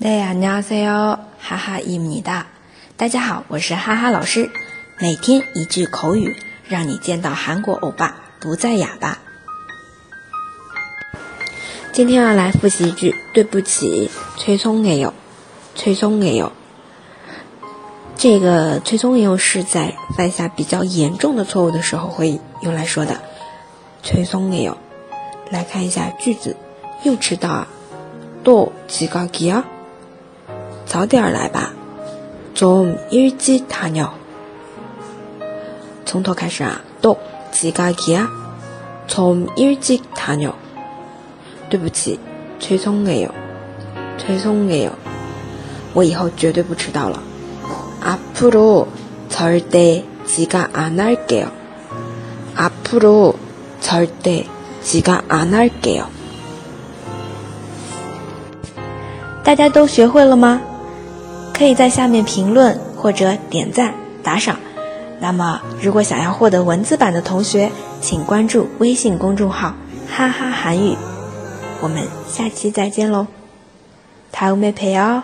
네 안녕하세요， 哈哈伊米哒。大家好，我是哈哈老师。每天一句口语，让你见到韩国欧巴不再哑巴。今天要来复习一句，对不起，崔松也有，崔松也有。这个崔松也有是在犯下比较严重的错误的时候会用来说的。崔松也有，来看一下句子，又迟到啊，또지각이 야？ 早点来吧，좀일찍다 녀。 从头开始啊，또지각이 야， 좀일찍다 녀。 对不起，崔松해 요， 崔松해 요。 我以后绝对不迟到了。앞으로절대지각안할게 요。 앞으로절대지각안할게 요。 大家都学会了吗？ 可以在下面评论或者点赞打赏。那么，如果想要获得文字版的同学，请关注微信公众号“哈哈韩语”。我们下期再见喽，다음에봬요